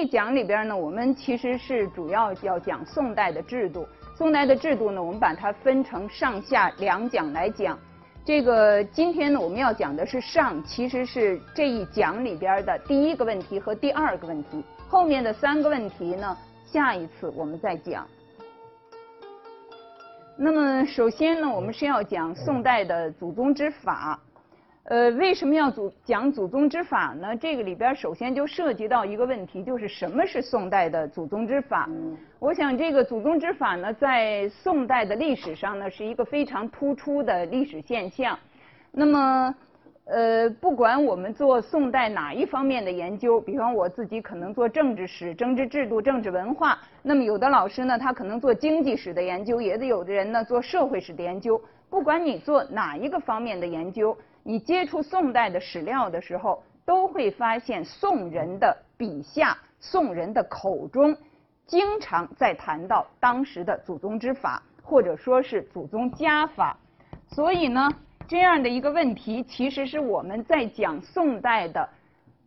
一讲里边呢，我们其实是主要要讲宋代的制度。宋代的制度呢，我们把它分成上下两讲来讲。这个今天呢，我们要讲的是上，其实是这一讲里边的第一个问题和第二个问题。后面的三个问题呢，下一次我们再讲。那么首先呢，我们是要讲宋代的祖宗之法。呃，为什么要祖讲祖宗之法呢？这个里边首先就涉及到一个问题，就是什么是宋代的祖宗之法？我想这个祖宗之法呢，在宋代的历史上呢，是一个非常突出的历史现象。那么，呃，不管我们做宋代哪一方面的研究，比方我自己可能做政治史、政治制度、政治文化，那么有的老师呢，他可能做经济史的研究，也得有的人呢做社会史的研究。不管你做哪一个方面的研究。你接触宋代的史料的时候，都会发现宋人的笔下、宋人的口中，经常在谈到当时的祖宗之法，或者说是祖宗家法。所以呢，这样的一个问题，其实是我们在讲宋代的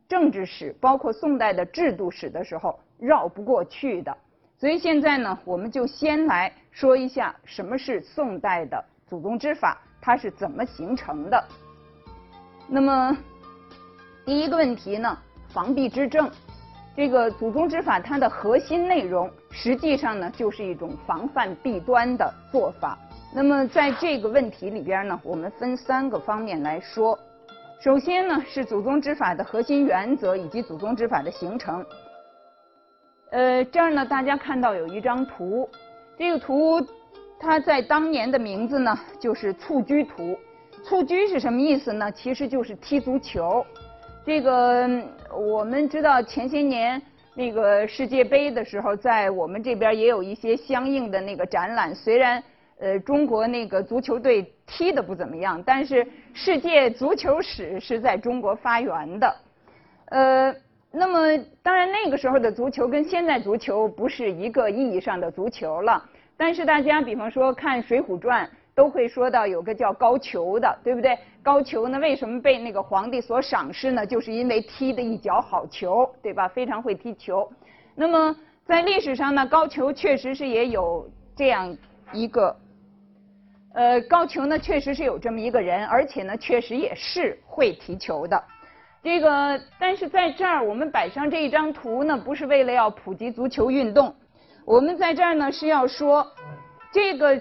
政治史，包括宋代的制度史的时候绕不过去的。所以现在呢，我们就先来说一下什么是宋代的祖宗之法，它是怎么形成的。那么，第一个问题呢，防弊之政，这个祖宗之法它的核心内容，实际上呢就是一种防范弊端的做法。那么在这个问题里边呢，我们分三个方面来说。首先呢是祖宗之法的核心原则以及祖宗之法的形成。呃，这儿呢大家看到有一张图，这个图它在当年的名字呢就是蹴鞠图。蹴鞠是什么意思呢？其实就是踢足球。这个我们知道前些年那个世界杯的时候，在我们这边也有一些相应的那个展览。虽然呃中国那个足球队踢的不怎么样，但是世界足球史是在中国发源的。呃，那么当然那个时候的足球跟现在足球不是一个意义上的足球了。但是大家比方说看《水浒传》。都会说到有个叫高俅的，对不对？高俅呢，为什么被那个皇帝所赏识呢？就是因为踢的一脚好球，对吧？非常会踢球。那么在历史上呢，高俅确实是也有这样一个，呃，高俅呢确实是有这么一个人，而且呢确实也是会踢球的。这个，但是在这儿我们摆上这一张图呢，不是为了要普及足球运动，我们在这儿呢是要说这个。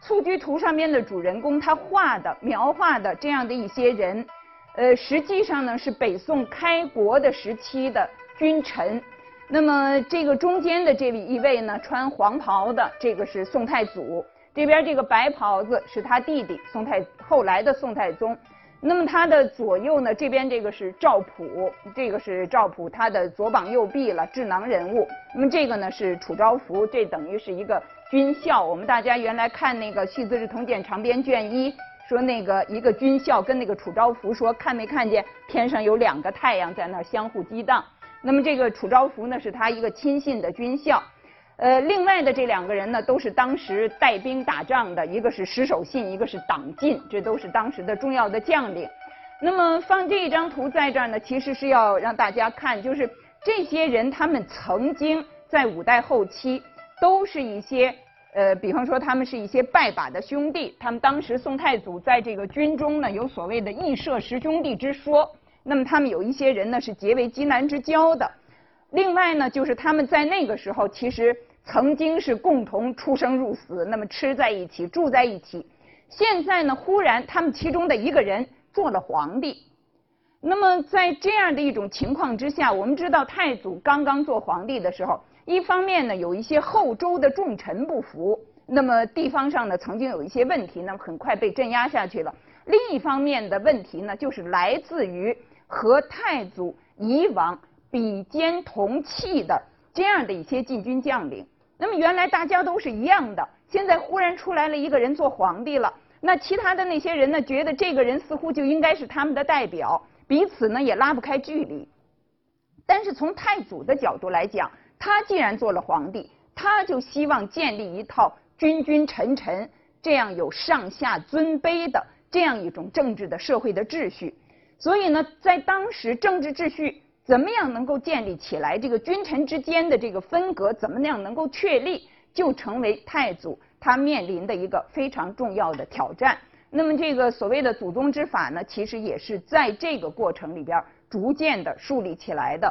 蹴鞠图上面的主人公，他画的、描画的这样的一些人，呃，实际上呢是北宋开国的时期的君臣。那么这个中间的这位一位呢，穿黄袍的，这个是宋太祖；这边这个白袍子是他弟弟宋太后来的宋太宗。那么他的左右呢，这边这个是赵普，这个是赵普他的左膀右臂了，智囊人物。那么这个呢是楚昭孚，这等于是一个。军校，我们大家原来看那个《续资治通鉴长编》卷一，说那个一个军校跟那个楚昭孚说，看没看见天上有两个太阳在那相互激荡？那么这个楚昭孚呢，是他一个亲信的军校。呃，另外的这两个人呢，都是当时带兵打仗的，一个是石守信，一个是党进，这都是当时的重要的将领。那么放这一张图在这儿呢，其实是要让大家看，就是这些人他们曾经在五代后期。都是一些呃，比方说他们是一些拜把的兄弟，他们当时宋太祖在这个军中呢有所谓的义社十兄弟之说，那么他们有一些人呢是结为畿南之交的，另外呢就是他们在那个时候其实曾经是共同出生入死，那么吃在一起住在一起，现在呢忽然他们其中的一个人做了皇帝，那么在这样的一种情况之下，我们知道太祖刚刚做皇帝的时候。一方面呢，有一些后周的重臣不服，那么地方上呢曾经有一些问题，那么很快被镇压下去了。另一方面的问题呢，就是来自于和太祖以往比肩同气的这样的一些禁军将领。那么原来大家都是一样的，现在忽然出来了一个人做皇帝了，那其他的那些人呢，觉得这个人似乎就应该是他们的代表，彼此呢也拉不开距离。但是从太祖的角度来讲，他既然做了皇帝，他就希望建立一套君君臣臣这样有上下尊卑的这样一种政治的社会的秩序。所以呢，在当时政治秩序怎么样能够建立起来这个君臣之间的这个分隔，怎么样能够确立，就成为太祖他面临的一个非常重要的挑战。那么这个所谓的祖宗之法呢，其实也是在这个过程里边逐渐的树立起来的。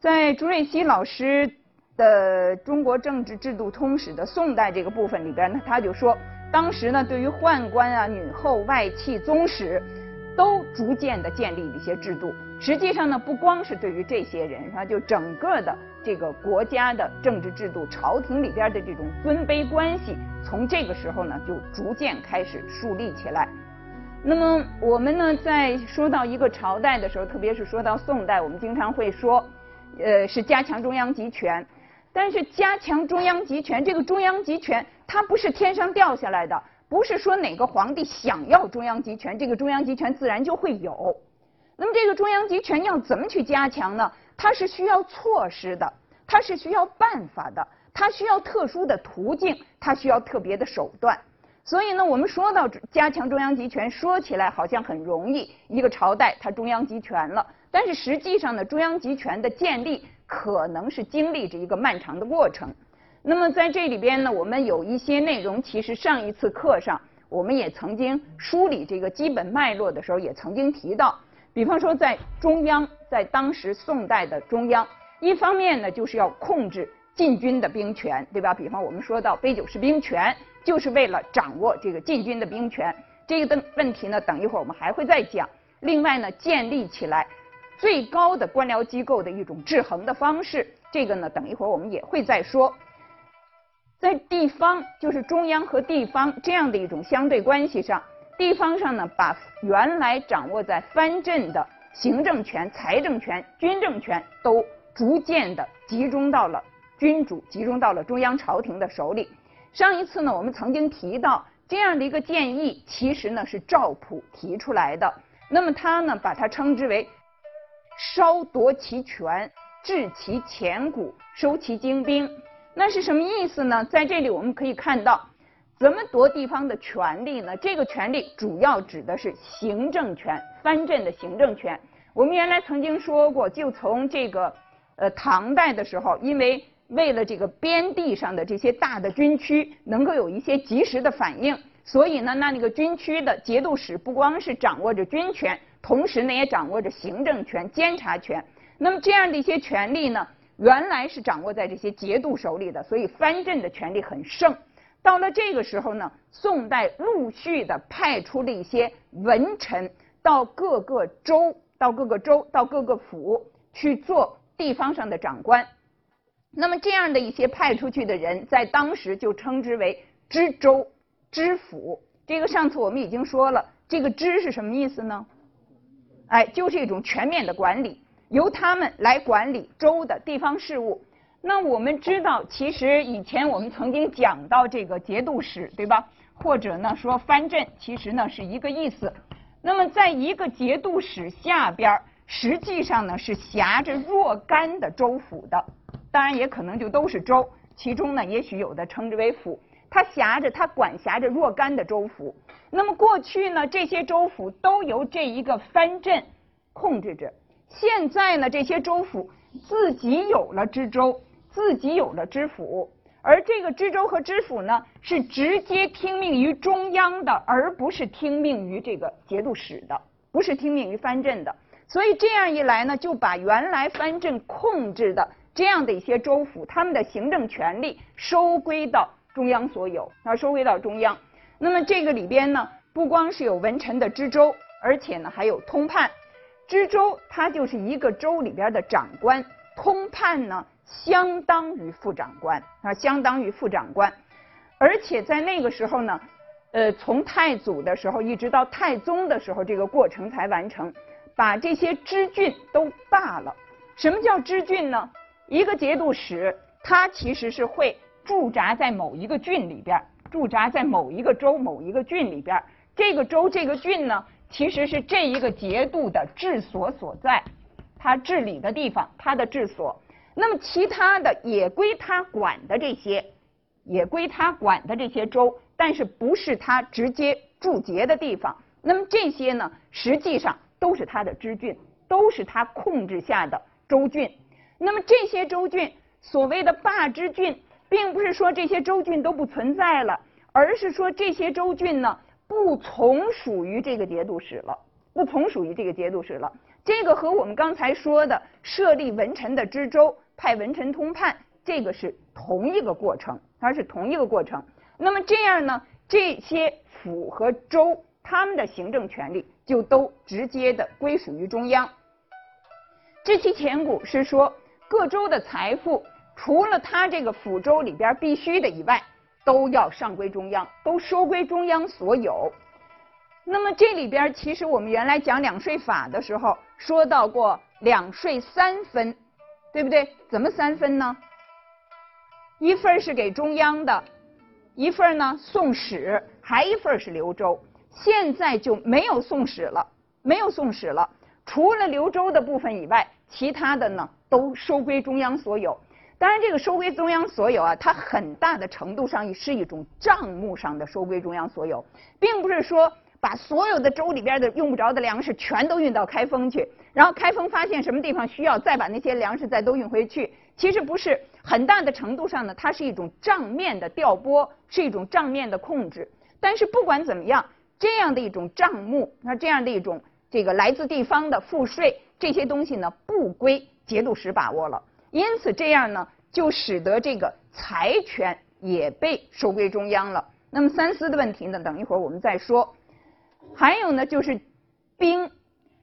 在朱瑞熙老师的《中国政治制度通史》的宋代这个部分里边呢，他就说，当时呢，对于宦官啊、女后、外戚、宗室，都逐渐的建立了一些制度。实际上呢，不光是对于这些人，是吧？就整个的这个国家的政治制度、朝廷里边的这种尊卑关系，从这个时候呢，就逐渐开始树立起来。那么我们呢，在说到一个朝代的时候，特别是说到宋代，我们经常会说。呃，是加强中央集权，但是加强中央集权，这个中央集权它不是天上掉下来的，不是说哪个皇帝想要中央集权，这个中央集权自然就会有。那么这个中央集权要怎么去加强呢？它是需要措施的，它是需要办法的，它需要特殊的途径，它需要特别的手段。所以呢，我们说到加强中央集权，说起来好像很容易，一个朝代它中央集权了。但是实际上呢，中央集权的建立可能是经历着一个漫长的过程。那么在这里边呢，我们有一些内容，其实上一次课上我们也曾经梳理这个基本脉络的时候，也曾经提到。比方说，在中央，在当时宋代的中央，一方面呢就是要控制禁军的兵权，对吧？比方我们说到杯酒释兵权，就是为了掌握这个禁军的兵权。这个的问题呢，等一会儿我们还会再讲。另外呢，建立起来。最高的官僚机构的一种制衡的方式，这个呢，等一会儿我们也会再说。在地方，就是中央和地方这样的一种相对关系上，地方上呢，把原来掌握在藩镇的行政权、财政权、军政权，都逐渐的集中到了君主，集中到了中央朝廷的手里。上一次呢，我们曾经提到这样的一个建议，其实呢是赵普提出来的。那么他呢，把它称之为。稍夺其权，治其钱谷，收其精兵，那是什么意思呢？在这里我们可以看到，怎么夺地方的权利呢？这个权利主要指的是行政权，藩镇的行政权。我们原来曾经说过，就从这个呃唐代的时候，因为为了这个边地上的这些大的军区能够有一些及时的反应，所以呢，那那个军区的节度使不光是掌握着军权。同时呢，也掌握着行政权、监察权。那么这样的一些权力呢，原来是掌握在这些节度手里的，所以藩镇的权力很盛。到了这个时候呢，宋代陆续的派出了一些文臣到各个州、到各个州、到各个府去做地方上的长官。那么这样的一些派出去的人，在当时就称之为知州、知府。这个上次我们已经说了，这个知是什么意思呢？哎，就是一种全面的管理，由他们来管理州的地方事务。那我们知道，其实以前我们曾经讲到这个节度使，对吧？或者呢说藩镇，其实呢是一个意思。那么在一个节度使下边，实际上呢是辖着若干的州府的，当然也可能就都是州，其中呢也许有的称之为府。他辖着，他管辖着若干的州府。那么过去呢，这些州府都由这一个藩镇控制着。现在呢，这些州府自己有了知州，自己有了知府，而这个知州和知府呢，是直接听命于中央的，而不是听命于这个节度使的，不是听命于藩镇的。所以这样一来呢，就把原来藩镇控制的这样的一些州府，他们的行政权力收归到。中央所有，那，收回到中央。那么这个里边呢，不光是有文臣的知州，而且呢还有通判。知州他就是一个州里边的长官，通判呢相当于副长官，啊，相当于副长官。而且在那个时候呢，呃，从太祖的时候一直到太宗的时候，这个过程才完成，把这些知郡都罢了。什么叫知郡呢？一个节度使，他其实是会。驻扎在某一个郡里边，驻扎在某一个州、某一个郡里边。这个州、这个郡呢，其实是这一个节度的治所所在，他治理的地方，他的治所。那么其他的也归他管的这些，也归他管的这些州，但是不是他直接驻节的地方。那么这些呢，实际上都是他的支郡，都是他控制下的州郡。那么这些州郡，所谓的霸之郡，并不是说这些州郡都不存在了，而是说这些州郡呢不从属于这个节度使了，不从属于这个节度使了。这个和我们刚才说的设立文臣的知州、派文臣通判，这个是同一个过程，它是同一个过程。那么这样呢，这些府和州他们的行政权力就都直接的归属于中央。这期前古是说。各州的财富，除了他这个府州里边必须的以外，都要上归中央，都收归中央所有。那么这里边其实我们原来讲两税法的时候说到过两税三分，对不对？怎么三分呢？一份是给中央的，一份呢送使，还一份是留州。现在就没有送使了，没有送使了，除了留州的部分以外，其他的呢？都收归中央所有，当然这个收归中央所有啊，它很大的程度上是一种账目上的收归中央所有，并不是说把所有的州里边的用不着的粮食全都运到开封去，然后开封发现什么地方需要，再把那些粮食再都运回去。其实不是，很大的程度上呢，它是一种账面的调拨，是一种账面的控制。但是不管怎么样，这样的一种账目，那这样的一种这个来自地方的赋税这些东西呢，不归。节度使把握了，因此这样呢，就使得这个财权也被收归中央了。那么三司的问题呢，等一会儿我们再说。还有呢，就是兵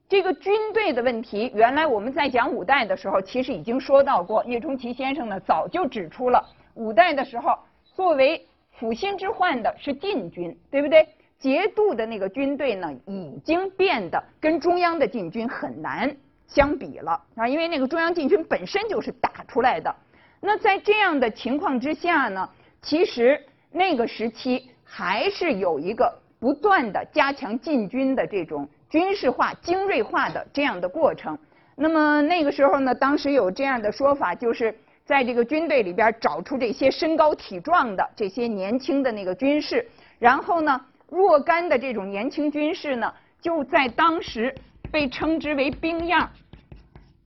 这个军队的问题。原来我们在讲五代的时候，其实已经说到过。叶钟奇先生呢，早就指出了五代的时候，作为辅心之患的是禁军，对不对？节度的那个军队呢，已经变得跟中央的禁军很难。相比了啊，因为那个中央禁军本身就是打出来的。那在这样的情况之下呢，其实那个时期还是有一个不断的加强禁军的这种军事化、精锐化的这样的过程。那么那个时候呢，当时有这样的说法，就是在这个军队里边找出这些身高体壮的这些年轻的那个军士，然后呢，若干的这种年轻军士呢，就在当时。被称之为兵样，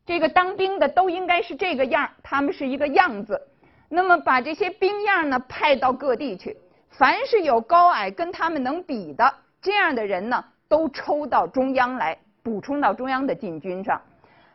这个当兵的都应该是这个样他们是一个样子。那么把这些兵样呢派到各地去，凡是有高矮跟他们能比的这样的人呢，都抽到中央来，补充到中央的禁军上。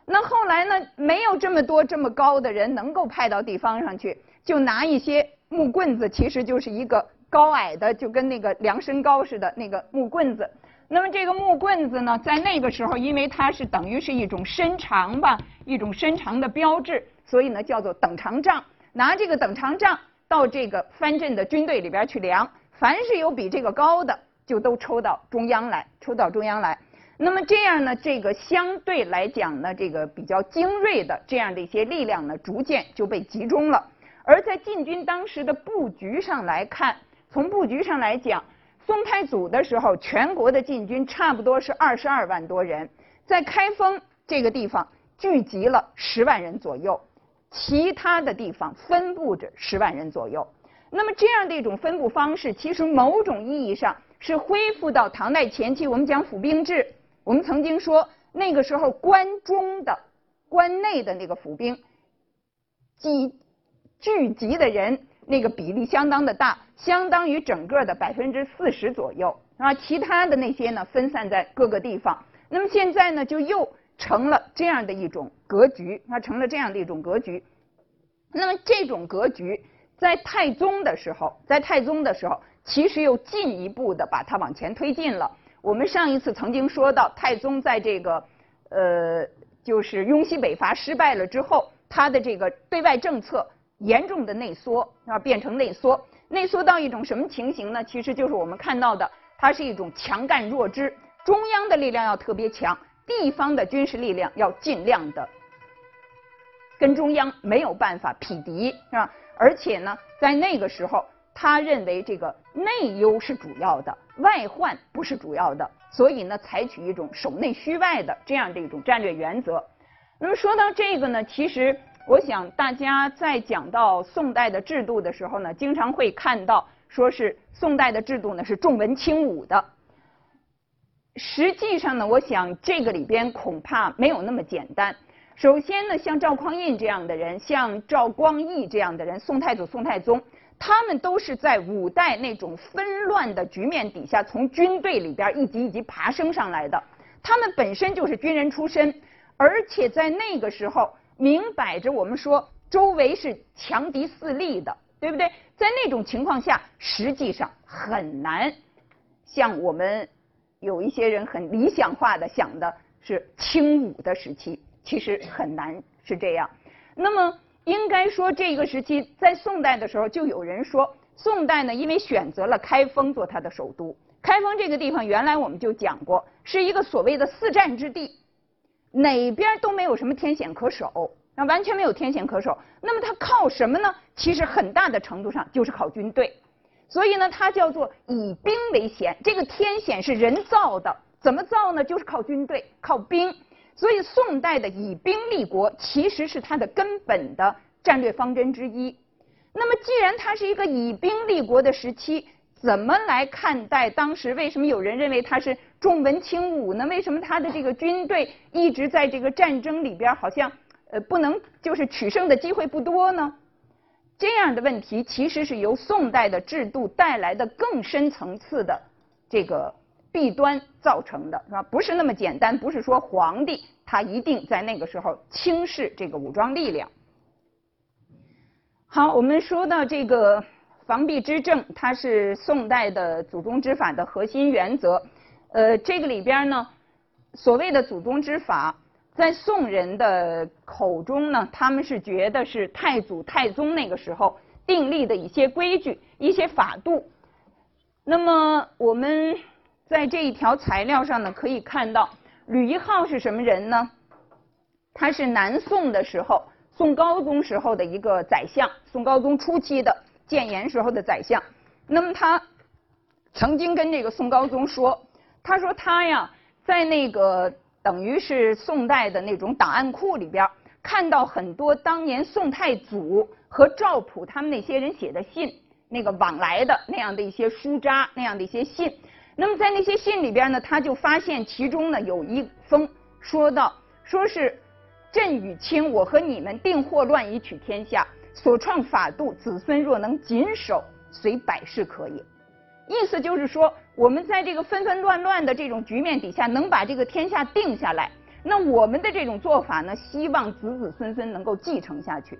那后来呢，没有这么多这么高的人能够派到地方上去，就拿一些木棍子，其实就是一个高矮的，就跟那个量身高似的那个木棍子。那么这个木棍子呢，在那个时候，因为它是等于是一种身长吧，一种身长的标志，所以呢叫做等长杖。拿这个等长杖到这个藩镇的军队里边去量，凡是有比这个高的，就都抽到中央来，抽到中央来。那么这样呢，这个相对来讲呢，这个比较精锐的这样的一些力量呢，逐渐就被集中了。而在禁军当时的布局上来看，从布局上来讲。宋太祖的时候，全国的禁军差不多是二十二万多人，在开封这个地方聚集了十万人左右，其他的地方分布着十万人左右。那么这样的一种分布方式，其实某种意义上是恢复到唐代前期。我们讲府兵制，我们曾经说那个时候关中的、关内的那个府兵集聚集的人。那个比例相当的大，相当于整个的百分之四十左右啊。其他的那些呢，分散在各个地方。那么现在呢，就又成了这样的一种格局，它成了这样的一种格局。那么这种格局在太宗的时候，在太宗的时候，其实又进一步的把它往前推进了。我们上一次曾经说到，太宗在这个呃，就是雍西北伐失败了之后，他的这个对外政策。严重的内缩啊，变成内缩，内缩到一种什么情形呢？其实就是我们看到的，它是一种强干弱支，中央的力量要特别强，地方的军事力量要尽量的跟中央没有办法匹敌，是吧？而且呢，在那个时候，他认为这个内忧是主要的，外患不是主要的，所以呢，采取一种守内虚外的这样的一种战略原则。那么说到这个呢，其实。我想大家在讲到宋代的制度的时候呢，经常会看到说是宋代的制度呢是重文轻武的。实际上呢，我想这个里边恐怕没有那么简单。首先呢，像赵匡胤这样的人，像赵光义这样的人，宋太祖、宋太宗，他们都是在五代那种纷乱的局面底下，从军队里边一级一级爬升上来的。他们本身就是军人出身，而且在那个时候，明摆着我们说周围是强敌四立的，对不对？在那种情况下，实际上很难像我们有一些人很理想化的想的是清武的时期。其实很难是这样。那么应该说，这个时期在宋代的时候，就有人说，宋代呢，因为选择了开封做它的首都。开封这个地方，原来我们就讲过，是一个所谓的四战之地，哪边都没有什么天险可守，那完全没有天险可守。那么它靠什么呢？其实很大的程度上就是靠军队。所以呢，它叫做以兵为险。这个天险是人造的，怎么造呢？就是靠军队，靠兵。所以，宋代的以兵立国其实是它的根本的战略方针之一。那么，既然它是一个以兵立国的时期，怎么来看待当时？为什么有人认为他是重文轻武呢？为什么他的这个军队一直在这个战争里边好像呃不能就是取胜的机会不多呢？这样的问题其实是由宋代的制度带来的更深层次的这个。弊端造成的是吧？不是那么简单，不是说皇帝他一定在那个时候轻视这个武装力量。好，我们说到这个防弊之政，它是宋代的祖宗之法的核心原则。呃，这个里边呢，所谓的祖宗之法，在宋人的口中呢，他们是觉得是太祖、太宗那个时候订立的一些规矩、一些法度。那么我们。在这一条材料上呢，可以看到吕一号是什么人呢？他是南宋的时候，宋高宗时候的一个宰相，宋高宗初期的建炎时候的宰相。那么他曾经跟这个宋高宗说，他说他呀，在那个等于是宋代的那种档案库里边，看到很多当年宋太祖和赵普他们那些人写的信，那个往来的那样的一些书札，那样的一些信。那么在那些信里边呢，他就发现其中呢有一封说到，说是朕与卿，我和你们定祸乱以取天下，所创法度，子孙若能谨守，虽百世可也。意思就是说，我们在这个纷纷乱乱的这种局面底下，能把这个天下定下来，那我们的这种做法呢，希望子子孙孙能够继承下去。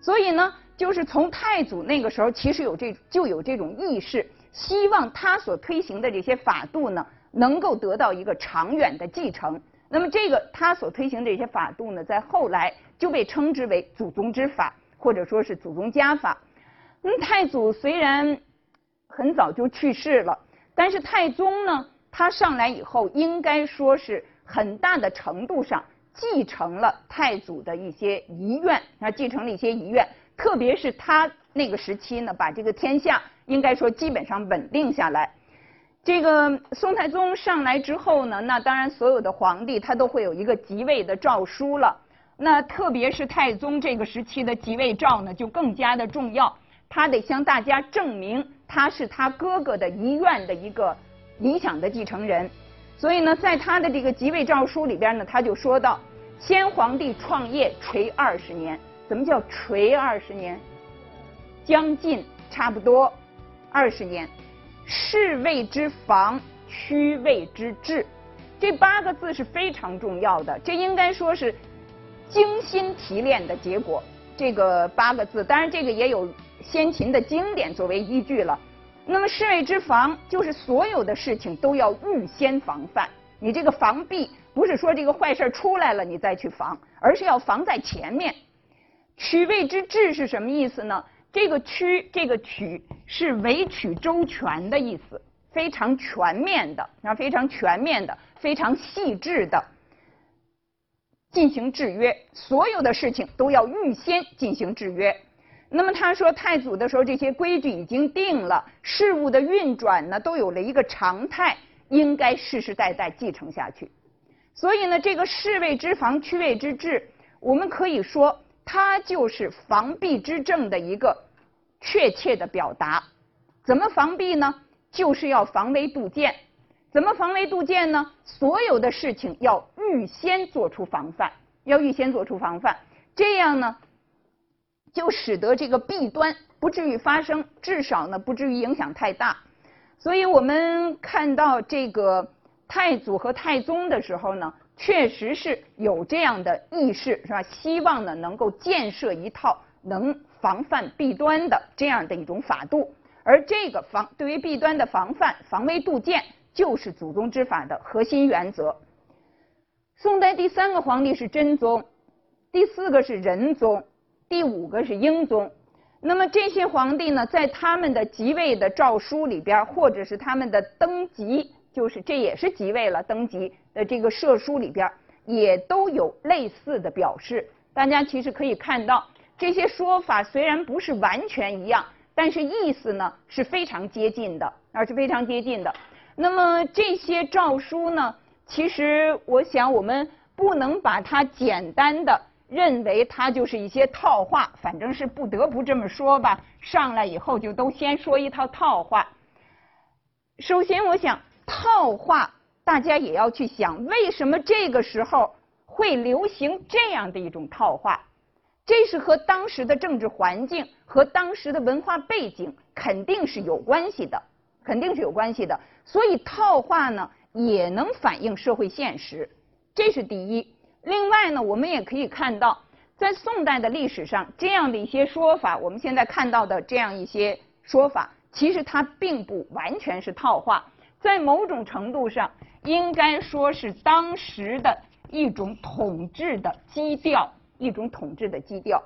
所以呢，就是从太祖那个时候，其实有这就有这种意识。希望他所推行的这些法度呢，能够得到一个长远的继承。那么，这个他所推行的这些法度呢，在后来就被称之为祖宗之法，或者说是祖宗家法。那太祖虽然很早就去世了，但是太宗呢，他上来以后，应该说是很大的程度上继承了太祖的一些遗愿，啊，继承了一些遗愿，特别是他那个时期呢，把这个天下。应该说基本上稳定下来。这个宋太宗上来之后呢，那当然所有的皇帝他都会有一个即位的诏书了。那特别是太宗这个时期的即位诏呢，就更加的重要。他得向大家证明他是他哥哥的遗愿的一个理想的继承人。所以呢，在他的这个即位诏书里边呢，他就说到：先皇帝创业垂二十年，怎么叫垂二十年？将近差不多。二十年，士谓之防，区谓之治，这八个字是非常重要的。这应该说是精心提炼的结果。这个八个字，当然这个也有先秦的经典作为依据了。那么侍卫之防，就是所有的事情都要预先防范。你这个防弊，不是说这个坏事出来了你再去防，而是要防在前面。取谓之治是什么意思呢？这个曲，这个曲是委曲周全的意思，非常全面的，啊，非常全面的，非常细致的进行制约，所有的事情都要预先进行制约。那么他说，太祖的时候，这些规矩已经定了，事物的运转呢，都有了一个常态，应该世世代代继承下去。所以呢，这个士谓之防，区谓之治，我们可以说。它就是防弊之政的一个确切的表达。怎么防弊呢？就是要防微杜渐。怎么防微杜渐呢？所有的事情要预先做出防范，要预先做出防范，这样呢，就使得这个弊端不至于发生，至少呢不至于影响太大。所以我们看到这个太祖和太宗的时候呢，确实是有这样的意识，是吧？希望呢能够建设一套能防范弊端的这样的一种法度，而这个防对于弊端的防范、防微杜渐，就是祖宗之法的核心原则。宋代第三个皇帝是真宗，第四个是仁宗，第五个是英宗。那么这些皇帝呢，在他们的即位的诏书里边，或者是他们的登基，就是这也是即位了登基的这个赦书里边，也都有类似的表示。大家其实可以看到，这些说法虽然不是完全一样，但是意思呢是非常接近的，而是非常接近的。那么这些诏书呢？其实，我想我们不能把它简单的认为它就是一些套话，反正是不得不这么说吧。上来以后就都先说一套套话。首先，我想套话，大家也要去想，为什么这个时候会流行这样的一种套话？这是和当时的政治环境和当时的文化背景肯定是有关系的，肯定是有关系的。所以套话呢？也能反映社会现实，这是第一。另外呢，我们也可以看到，在宋代的历史上，这样的一些说法，我们现在看到的这样一些说法，其实它并不完全是套话，在某种程度上，应该说是当时的一种统治的基调，一种统治的基调。